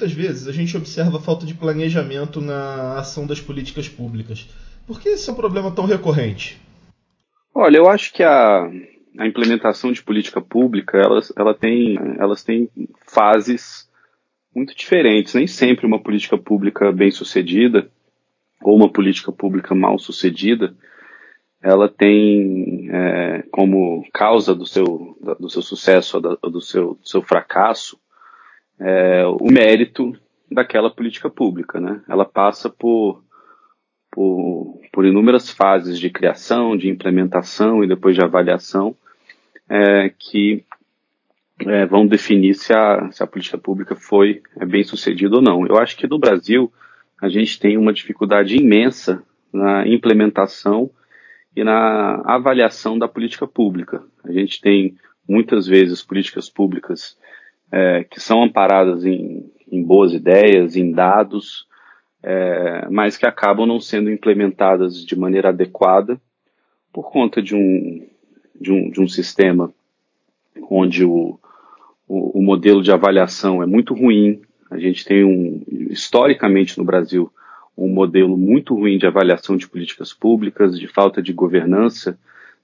muitas vezes a gente observa a falta de planejamento na ação das políticas públicas. Por que esse é um problema tão recorrente? Olha, eu acho que a, a implementação de política pública elas, ela tem, elas têm fases muito diferentes. Nem sempre uma política pública bem sucedida ou uma política pública mal sucedida ela tem é, como causa do seu, do seu sucesso ou do seu, do seu fracasso é, o mérito daquela política pública. Né? Ela passa por, por, por, inúmeras fases de criação, de implementação e depois de avaliação é, que é, vão definir se a, se a política pública foi é, bem sucedida ou não. Eu acho que no Brasil a gente tem uma dificuldade imensa na implementação e na avaliação da política pública. A gente tem muitas vezes políticas públicas é, que são amparadas em, em, boas ideias, em dados, é, mas que acabam não sendo implementadas de maneira adequada por conta de um, de um, de um sistema onde o, o, o modelo de avaliação é muito ruim. A gente tem um, historicamente no Brasil, um modelo muito ruim de avaliação de políticas públicas, de falta de governança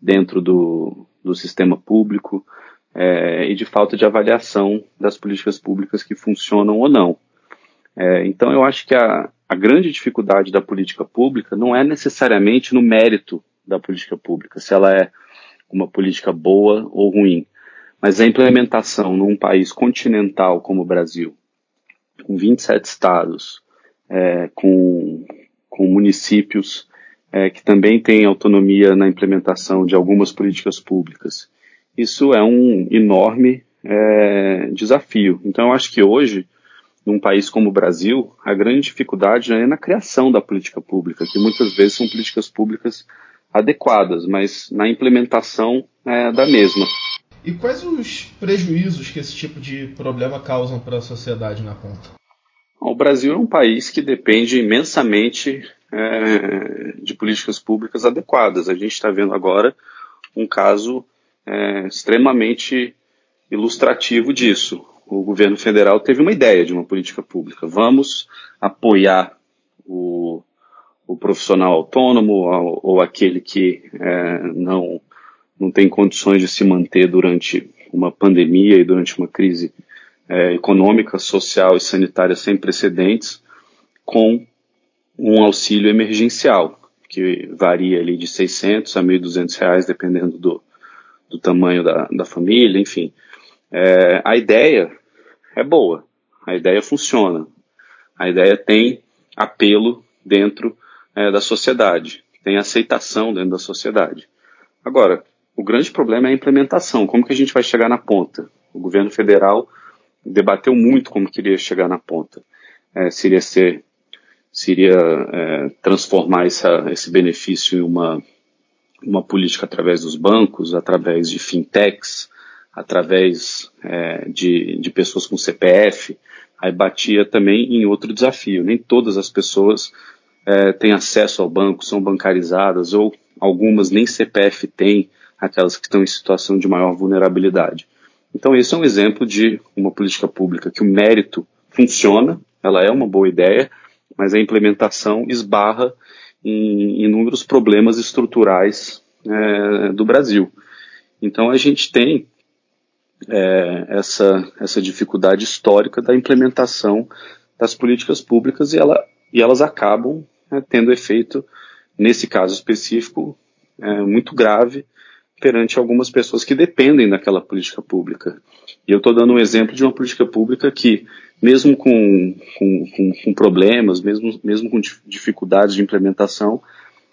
dentro do, do sistema público é, e de falta de avaliação das políticas públicas que funcionam ou não. É, então, eu acho que a, a grande dificuldade da política pública não é necessariamente no mérito da política pública, se ela é uma política boa ou ruim, mas a implementação num país continental como o Brasil, com 27 estados, é, com, com municípios é, que também têm autonomia na implementação de algumas políticas públicas. Isso é um enorme é, desafio. Então, eu acho que hoje, num país como o Brasil, a grande dificuldade é na criação da política pública, que muitas vezes são políticas públicas adequadas, mas na implementação é, da mesma. E quais os prejuízos que esse tipo de problema causam para a sociedade na ponta? O Brasil é um país que depende imensamente é, de políticas públicas adequadas. A gente está vendo agora um caso é, extremamente ilustrativo disso. O governo federal teve uma ideia de uma política pública. Vamos apoiar o, o profissional autônomo ou, aquele que é, não, não tem condições de se manter durante uma pandemia e durante uma crise é, econômica, social e sanitária sem precedentes, com um auxílio emergencial, que varia ali de 600 a 1.200 reais, dependendo do, do tamanho da, da família, enfim. É, a ideia é boa, a ideia funciona, a ideia tem apelo dentro é, da sociedade, tem aceitação dentro da sociedade. Agora, o grande problema é a implementação, como que a gente vai chegar na ponta? O governo federal debateu muito como queria chegar na ponta. É, seria ser, seria é, transformar essa, esse benefício em uma, uma política através dos bancos, através de fintechs, através é, de, de pessoas com CPF. Aí batia também em outro desafio. Nem todas as pessoas é, têm acesso ao banco, são bancarizadas, ou algumas nem CPF têm, aquelas que estão em situação de maior vulnerabilidade. Então, esse é um exemplo de uma política pública que o mérito funciona, ela é uma boa ideia, mas a implementação esbarra em inúmeros problemas estruturais é, do Brasil. Então, a gente tem é, essa, essa dificuldade histórica da implementação das políticas públicas e, ela, e elas acabam né, tendo efeito, nesse caso específico, é, muito grave perante algumas pessoas que dependem daquela política pública. E eu estou dando um exemplo de uma política pública que, mesmo com, com, com, com problemas, mesmo, mesmo com dificuldades de implementação,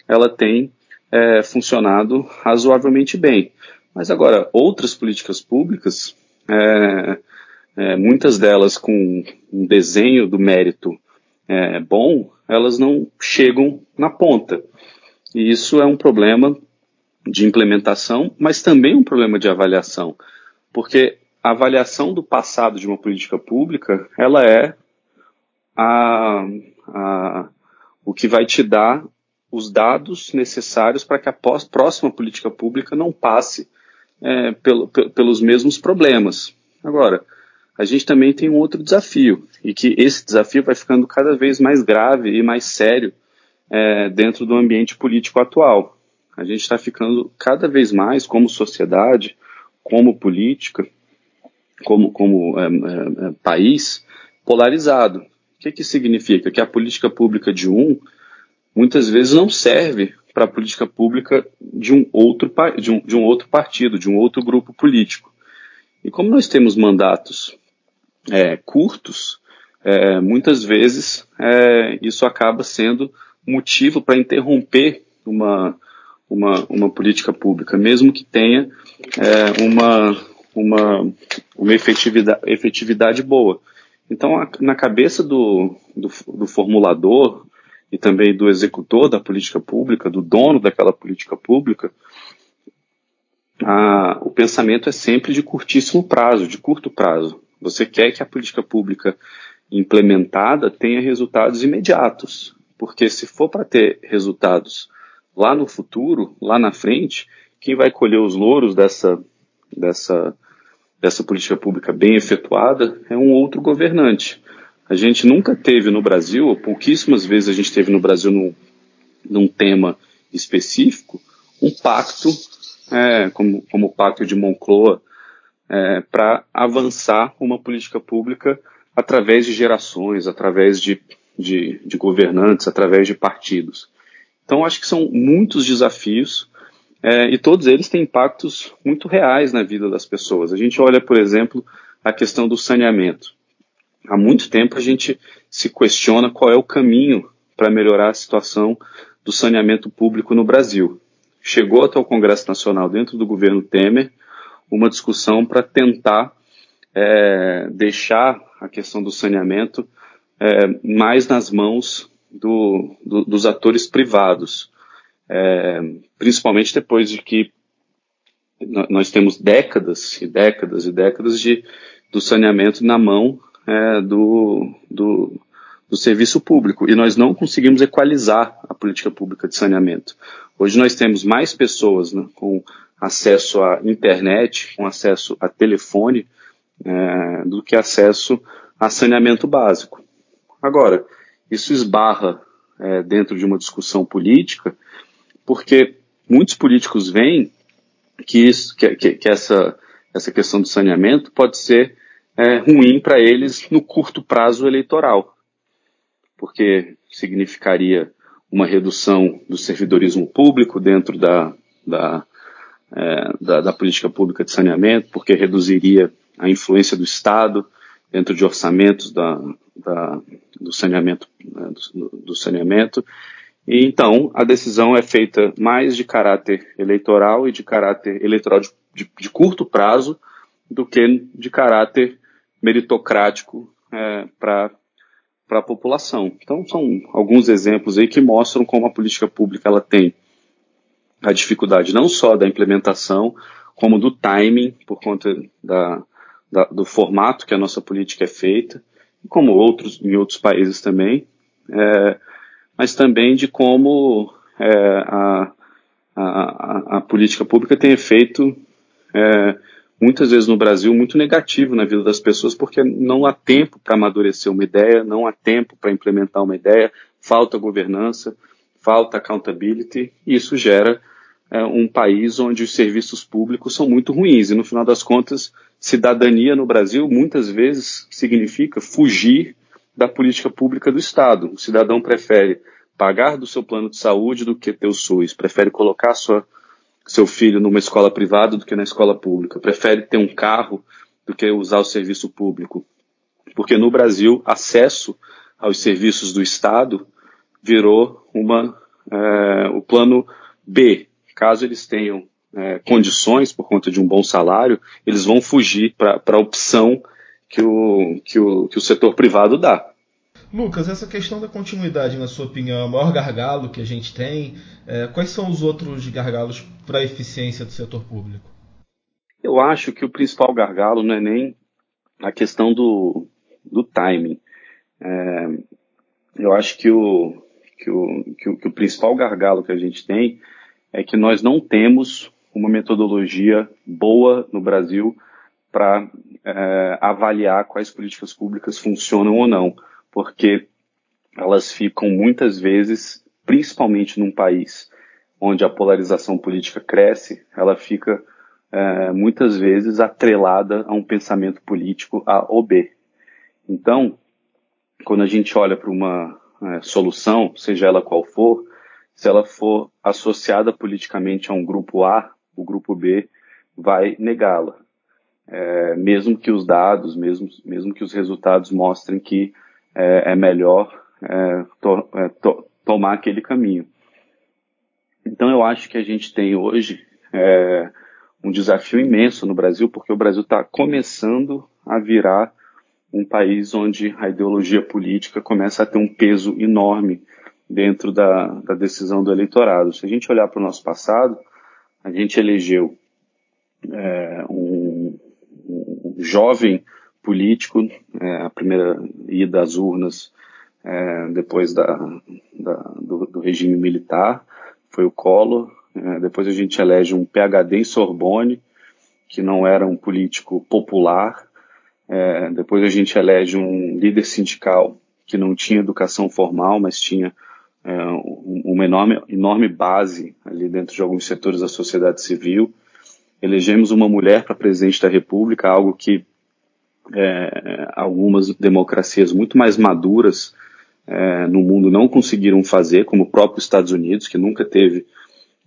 ela tem é, funcionado razoavelmente bem. Mas agora, outras políticas públicas, é, é, muitas delas com um desenho do mérito é, bom, elas não chegam na ponta. E isso é um problema de implementação, mas também um problema de avaliação, porque a avaliação do passado de uma política pública, ela é a, a, o que vai te dar os dados necessários para que a próxima política pública não passe é, pelo, pelos mesmos problemas. Agora, a gente também tem um outro desafio, e que esse desafio vai ficando cada vez mais grave e mais sério é, dentro do ambiente político atual. A gente está ficando cada vez mais, como sociedade, como política, como, como é, é, é país, polarizado. O que, que significa? Que a política pública de um muitas vezes não serve para a política pública de um, outro, de, um, de um outro partido, de um outro grupo político. E como nós temos mandatos é, curtos, é, muitas vezes é, isso acaba sendo motivo para interromper uma, uma, uma, política pública, mesmo que tenha é, uma, uma, uma efetividade, efetividade boa. Então, a, na cabeça do, do, do, formulador e também do executor da política pública, do dono daquela política pública, o pensamento é sempre de curtíssimo prazo, de curto prazo. Você quer que a política pública implementada tenha resultados imediatos, porque se for para ter resultados lá no futuro, lá na frente, quem vai colher os louros dessa, dessa, dessa política pública bem efetuada é um outro governante. A gente nunca teve no Brasil, ou pouquíssimas vezes a gente teve no Brasil num, num tema específico, um pacto, é, como, como o pacto de Moncloa, é, para avançar uma política pública através de gerações, através de, de, de, governantes, através de partidos. Então, acho que são muitos desafios é, e todos eles têm impactos muito reais na vida das pessoas. A gente olha, por exemplo, a questão do saneamento. Há muito tempo a gente se questiona qual é o caminho para melhorar a situação do saneamento público no Brasil. Chegou até o Congresso Nacional dentro do governo Temer uma discussão para tentar é, deixar a questão do saneamento é, mais nas mãos do, do, dos atores privados, é, principalmente depois de que nós temos décadas e décadas e décadas de, do saneamento na mão é, do, do, do serviço público e nós não conseguimos equalizar a política pública de saneamento. Hoje nós temos mais pessoas né, com acesso à internet, com acesso a telefone, é, do que acesso a saneamento básico. Agora, isso esbarra é, dentro de uma discussão política, porque muitos políticos veem que, isso, que, que, que essa, essa questão do saneamento pode ser é, ruim para eles no curto prazo eleitoral, porque significaria uma redução do servidorismo público dentro da, da, é, da, da, política pública de saneamento, porque reduziria a influência do Estado dentro de orçamentos da, da, do saneamento, né, do, do, saneamento. E então a decisão é feita mais de caráter eleitoral e de caráter eleitoral de, de, de curto prazo do que de caráter meritocrático é, para para a população. Então são alguns exemplos aí que mostram como a política pública ela tem a dificuldade não só da implementação, como do timing, por conta da, da, do formato que a nossa política é feita, como outros em outros países também, é, mas também de como é, a, a, a, política pública tem efeito é, muitas vezes no Brasil muito negativo na vida das pessoas, porque não há tempo para amadurecer uma ideia, não há tempo para implementar uma ideia, falta governança, falta accountability, e isso gera é, um país onde os serviços públicos são muito ruins. E no final das contas, cidadania no Brasil muitas vezes significa fugir da política pública do Estado. O cidadão prefere pagar do seu plano de saúde do que ter o SUS, prefere colocar sua, seu filho numa escola privada do que na escola pública, prefere ter um carro do que usar o serviço público. Porque no Brasil, acesso aos serviços do Estado virou uma, é, o plano B, caso eles tenham é, condições por conta de um bom salário, eles vão fugir para a opção que o, que, o, que o setor privado dá. Lucas, essa questão da continuidade, na sua opinião, é o maior gargalo que a gente tem? É, quais são os outros gargalos para a eficiência do setor público? Eu acho que o principal gargalo não é nem a questão do, do timing. É, eu acho que o, que o, que o, que o principal gargalo que a gente tem é que nós não temos uma metodologia boa no Brasil para é, avaliar quais políticas públicas funcionam ou não, porque elas ficam muitas vezes, principalmente num país onde a polarização política cresce, ela fica é, muitas vezes atrelada a um pensamento político A ou B. Então, quando a gente olha para uma é, solução, seja ela qual for, se ela for associada politicamente a um grupo A, o grupo B vai negá-la é, mesmo que os dados, mesmo, mesmo que os resultados mostrem que é, é melhor é, to, é, to, tomar aquele caminho. Então eu acho que a gente tem hoje é, um desafio imenso no Brasil, porque o Brasil está começando a virar um país onde a ideologia política começa a ter um peso enorme dentro da, da decisão do eleitorado. Se a gente olhar para o nosso passado, a gente elegeu é, um, jovem político, é, a primeira ida às urnas é, depois da, da do, do, regime militar, foi o Collor. É, depois a gente elege um PhD em Sorbonne, que não era um político popular. É, depois a gente elege um líder sindical que não tinha educação formal, mas tinha uma enorme, enorme base ali dentro de alguns setores da sociedade civil elegemos uma mulher para presidente da República, algo que é, algumas democracias muito mais maduras é, no mundo não conseguiram fazer, como o próprio Estados Unidos, que nunca teve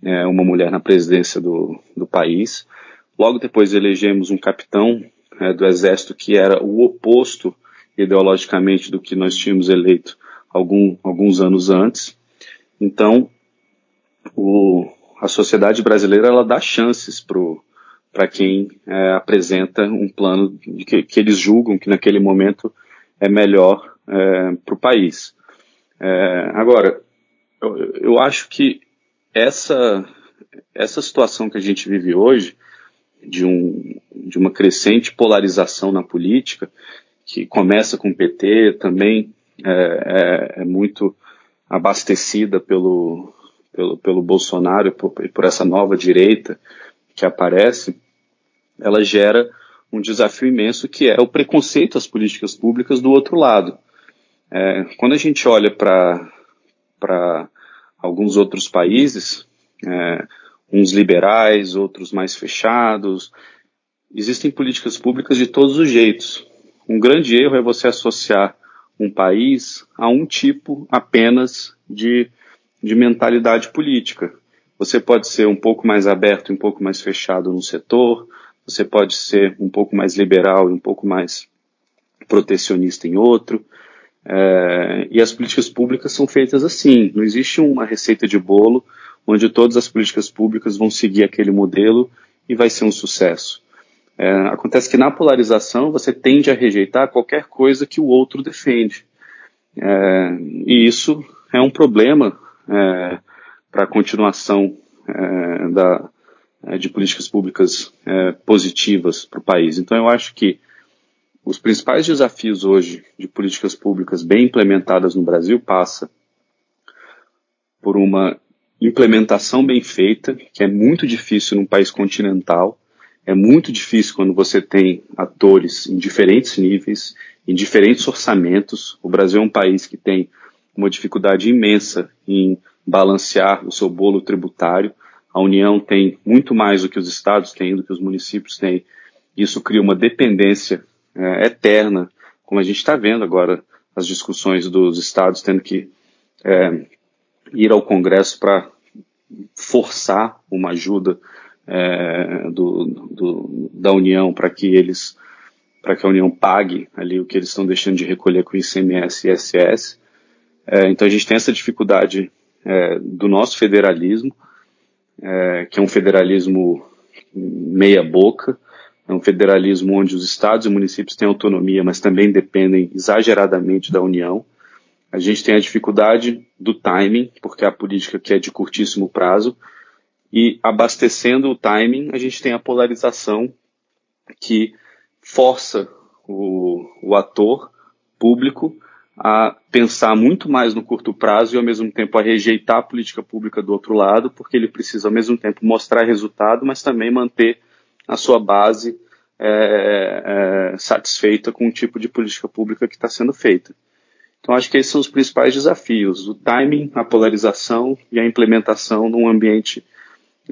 é, uma mulher na presidência do, do país. Logo depois elegemos um capitão é, do exército que era o oposto ideologicamente do que nós tínhamos eleito algum, alguns anos antes. Então, o, a sociedade brasileira ela dá chances para quem é, apresenta um plano que, que, eles julgam que naquele momento é melhor é, para o país. É, agora, eu, eu, acho que essa, essa situação que a gente vive hoje, de, um, de uma crescente polarização na política, que começa com o PT, também é, é, é muito abastecida pelo, pelo, pelo Bolsonaro e por, por essa nova direita que aparece, ela gera um desafio imenso que é o preconceito às políticas públicas do outro lado. É, quando a gente olha para alguns outros países, é, uns liberais, outros mais fechados, existem políticas públicas de todos os jeitos. Um grande erro é você associar um país a um tipo apenas de de mentalidade política. Você pode ser um pouco mais aberto e um pouco mais fechado no setor, você pode ser um pouco mais liberal e um pouco mais protecionista em outro. É, e as políticas públicas são feitas assim. Não existe uma receita de bolo onde todas as políticas públicas vão seguir aquele modelo e vai ser um sucesso. É, acontece que na polarização você tende a rejeitar qualquer coisa que o outro defende. É, e isso é um problema é, para a continuação é, da, é, de políticas públicas é, positivas para o país. Então, eu acho que os principais desafios hoje de políticas públicas bem implementadas no Brasil passa por uma implementação bem feita, que é muito difícil num país continental, é muito difícil quando você tem atores em diferentes níveis, em diferentes orçamentos. O Brasil é um país que tem uma dificuldade imensa em balancear o seu bolo tributário. A União tem muito mais do que os estados têm, do que os municípios têm. Isso cria uma dependência é, eterna, como a gente está vendo agora as discussões dos estados tendo que é, ir ao Congresso para forçar uma ajuda é, do, do, da União para que eles para que a União pague ali o que eles estão deixando de recolher com ICMS e ISS. É, então a gente tem essa dificuldade é, do nosso federalismo, é, que é um federalismo meia boca, é um federalismo onde os estados e municípios têm autonomia, mas também dependem exageradamente da União. A gente tem a dificuldade do timing, porque a política que é de curtíssimo prazo, e abastecendo o timing, a gente tem a polarização que força o, o ator público a pensar muito mais no curto prazo e ao mesmo tempo a rejeitar a política pública do outro lado, porque ele precisa ao mesmo tempo mostrar resultado, mas também manter a sua base é, é, satisfeita com o tipo de política pública que está sendo feita. Então, acho que esses são os principais desafios: o timing, a polarização e a implementação num ambiente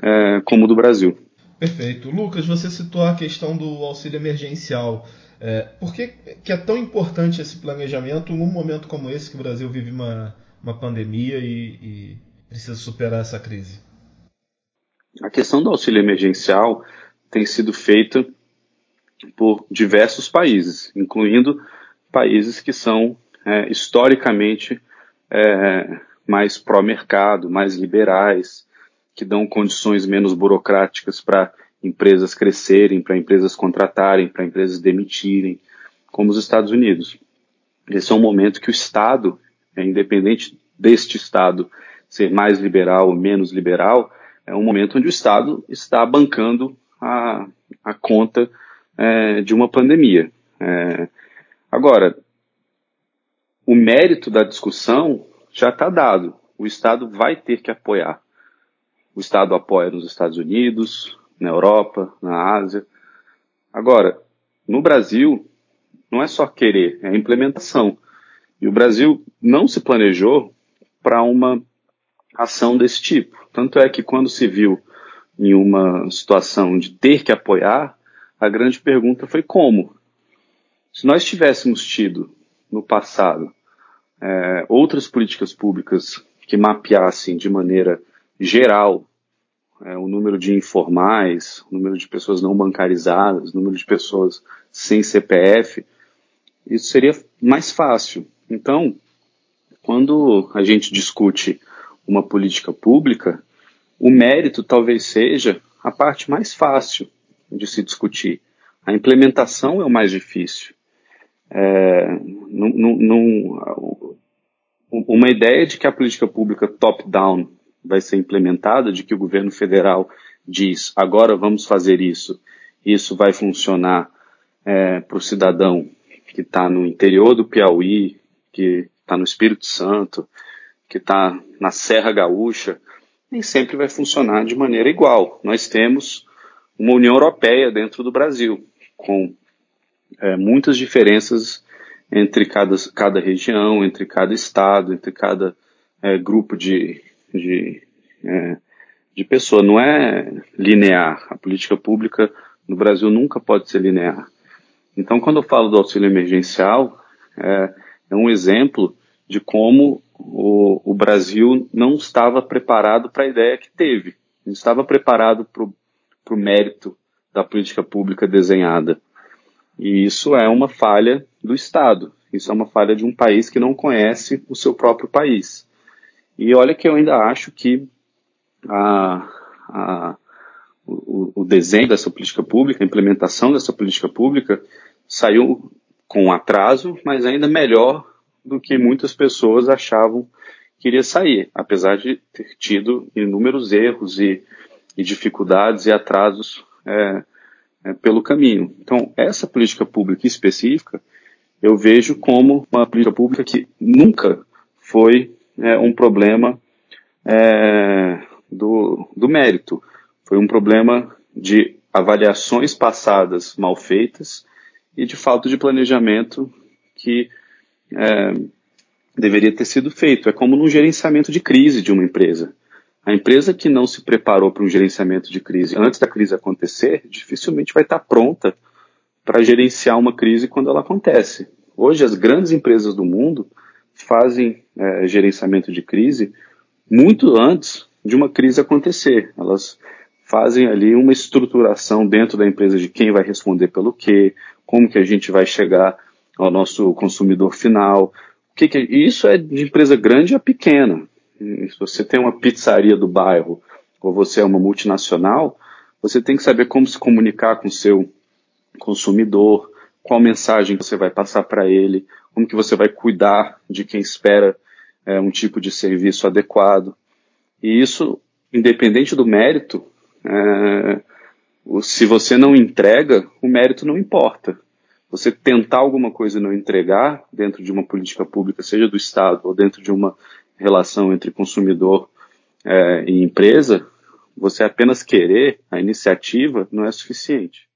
é, como o do Brasil. Perfeito. Lucas, você citou a questão do auxílio emergencial. É, por que, que, é tão importante esse planejamento num momento como esse que o Brasil vive uma, uma pandemia e, e precisa superar essa crise? A questão do auxílio emergencial tem sido feita por diversos países, incluindo países que são é, historicamente é, mais pró-mercado, mais liberais, que dão condições menos burocráticas para empresas crescerem, para empresas contratarem, para empresas demitirem, como os Estados Unidos. Esse é um momento que o Estado, é, independente deste Estado ser mais liberal ou menos liberal, é um momento onde o Estado está bancando a, a conta é, de uma pandemia. É, agora, o mérito da discussão já está dado. O Estado vai ter que apoiar. O Estado apoia nos Estados Unidos, na Europa, na Ásia. Agora, no Brasil, não é só querer, é implementação. E o Brasil não se planejou para uma ação desse tipo. Tanto é que quando se viu em uma situação de ter que apoiar, a grande pergunta foi como. Se nós tivéssemos tido no passado é, outras políticas públicas que mapeassem de maneira geral é, o número de informais, o número de pessoas não bancarizadas, o número de pessoas sem CPF, isso seria mais fácil. Então, quando a gente discute uma política pública, o mérito talvez seja a parte mais fácil de se discutir. A implementação é o mais difícil. É, uma ideia de que a política pública top-down vai ser implementada, de que o governo federal diz agora vamos fazer isso, isso vai funcionar é, para o cidadão que está no interior do Piauí, que está no Espírito Santo, que está na Serra Gaúcha, nem sempre vai funcionar de maneira igual. Nós temos uma União Europeia dentro do Brasil, com é, muitas diferenças entre cada, cada região, entre cada estado, entre cada é, grupo de, de, é, de pessoa. Não é linear. A política pública no Brasil nunca pode ser linear. Então, quando eu falo do auxílio emergencial, é, é um exemplo de como o, o, Brasil não estava preparado para a ideia que teve. Não estava preparado para o mérito da política pública desenhada. E isso é uma falha do Estado. Isso é uma falha de um país que não conhece o seu próprio país. E olha que eu ainda acho que a, a, o, o, desenho dessa política pública, a implementação dessa política pública, saiu com atraso, mas ainda melhor do que muitas pessoas achavam que iria sair, apesar de ter tido inúmeros erros e, e dificuldades e atrasos é, é, pelo caminho. Então, essa política pública específica, eu vejo como uma política pública que nunca foi é, um problema é, do, do mérito. Foi um problema de avaliações passadas mal feitas e de falta de planejamento que é, deveria ter sido feito. É como no gerenciamento de crise de uma empresa. A empresa que não se preparou para um gerenciamento de crise antes da crise acontecer, dificilmente vai estar pronta para gerenciar uma crise quando ela acontece. Hoje, as grandes empresas do mundo fazem é, gerenciamento de crise muito antes de uma crise acontecer. Elas fazem ali uma estruturação dentro da empresa de quem vai responder pelo quê, como que a gente vai chegar ao nosso consumidor final. Que que, isso é de empresa grande a pequena. Se você tem uma pizzaria do bairro ou você é uma multinacional, você tem que saber como se comunicar com o seu consumidor, qual mensagem você vai passar para ele, como que você vai cuidar de quem espera é, um tipo de serviço adequado. E isso, independente do mérito, é, se você não entrega, o mérito não importa. Você tentar alguma coisa e não entregar dentro de uma política pública, seja do Estado ou dentro de uma relação entre consumidor é, e empresa, você apenas querer a iniciativa não é suficiente.